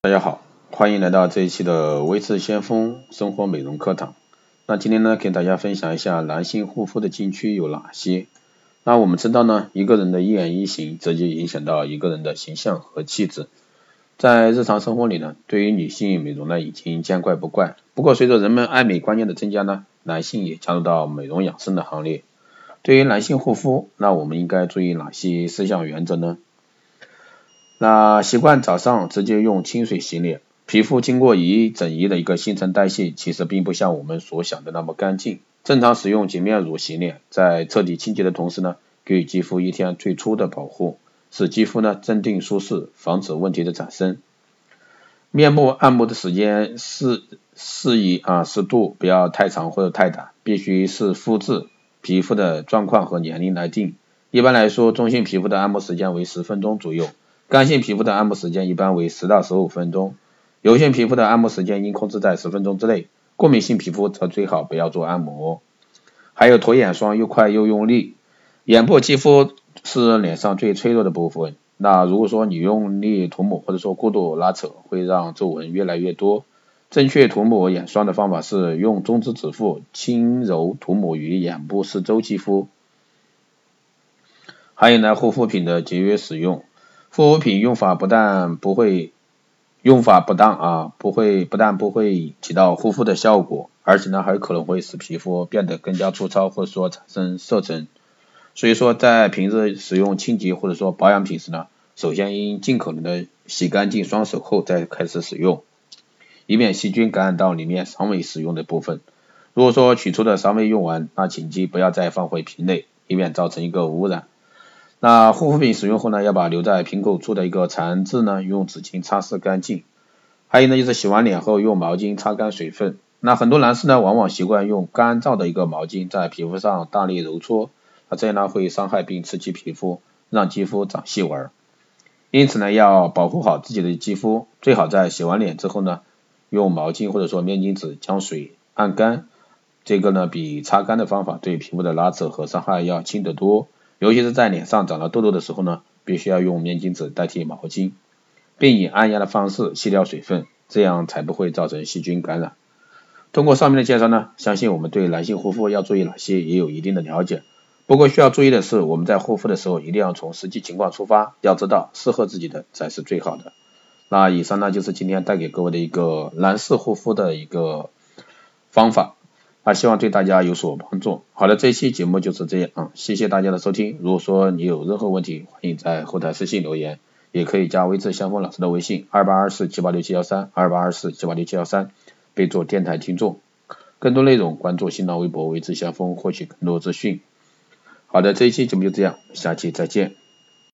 大家好，欢迎来到这一期的微智先锋生活美容课堂。那今天呢，给大家分享一下男性护肤的禁区有哪些。那我们知道呢，一个人的一言一行直接影响到一个人的形象和气质。在日常生活里呢，对于女性美容呢，已经见怪不怪。不过随着人们爱美观念的增加呢，男性也加入到美容养生的行列。对于男性护肤，那我们应该注意哪些四项原则呢？那习惯早上直接用清水洗脸，皮肤经过一整夜的一个新陈代谢，其实并不像我们所想的那么干净。正常使用洁面乳洗脸，在彻底清洁的同时呢，给予肌肤一天最初的保护，使肌肤呢镇定舒适，防止问题的产生。面部按摩的时间适适宜啊适度，不要太长或者太短，必须是肤质、皮肤的状况和年龄来定。一般来说，中性皮肤的按摩时间为十分钟左右。干性皮肤的按摩时间一般为十到十五分钟，油性皮肤的按摩时间应控制在十分钟之内，过敏性皮肤则最好不要做按摩。还有涂眼霜又快又用力，眼部肌肤是脸上最脆弱的部分，那如果说你用力涂抹或者说过度拉扯，会让皱纹越来越多。正确涂抹眼霜的方法是用中指指腹轻柔涂抹于眼部四周肌肤。还有呢，护肤品的节约使用。护肤品用法不但不会用法不当啊，不会不但不会起到护肤的效果，而且呢还可能会使皮肤变得更加粗糙，或者说产生色沉。所以说在平日使用清洁或者说保养品时呢，首先应尽可能的洗干净双手后再开始使用，以免细菌感染到里面尚未使用的部分。如果说取出的尚未用完，那请记不要再放回瓶内，以免造成一个污染。那护肤品使用后呢，要把留在瓶口处的一个残渍呢，用纸巾擦拭干净。还有呢，就是洗完脸后用毛巾擦干水分。那很多男士呢，往往习惯用干燥的一个毛巾在皮肤上大力揉搓，那这样呢会伤害并刺激皮肤，让肌肤长细纹。因此呢，要保护好自己的肌肤，最好在洗完脸之后呢，用毛巾或者说面巾纸将水按干。这个呢，比擦干的方法对皮肤的拉扯和伤害要轻得多。尤其是在脸上长了痘痘的时候呢，必须要用面巾纸代替毛巾，并以按压的方式吸掉水分，这样才不会造成细菌感染。通过上面的介绍呢，相信我们对男性护肤要注意哪些也有一定的了解。不过需要注意的是，我们在护肤的时候一定要从实际情况出发，要知道适合自己的才是最好的。那以上呢就是今天带给各位的一个男士护肤的一个方法。那希望对大家有所帮助。好的，这一期节目就是这样啊，谢谢大家的收听。如果说你有任何问题，欢迎在后台私信留言，也可以加微智相锋老师的微信二八二四七八六七幺三二八二四七八六七幺三，备注电台听众。更多内容关注新浪微博微智相锋，获取更多资讯。好的，这一期节目就这样，下期再见。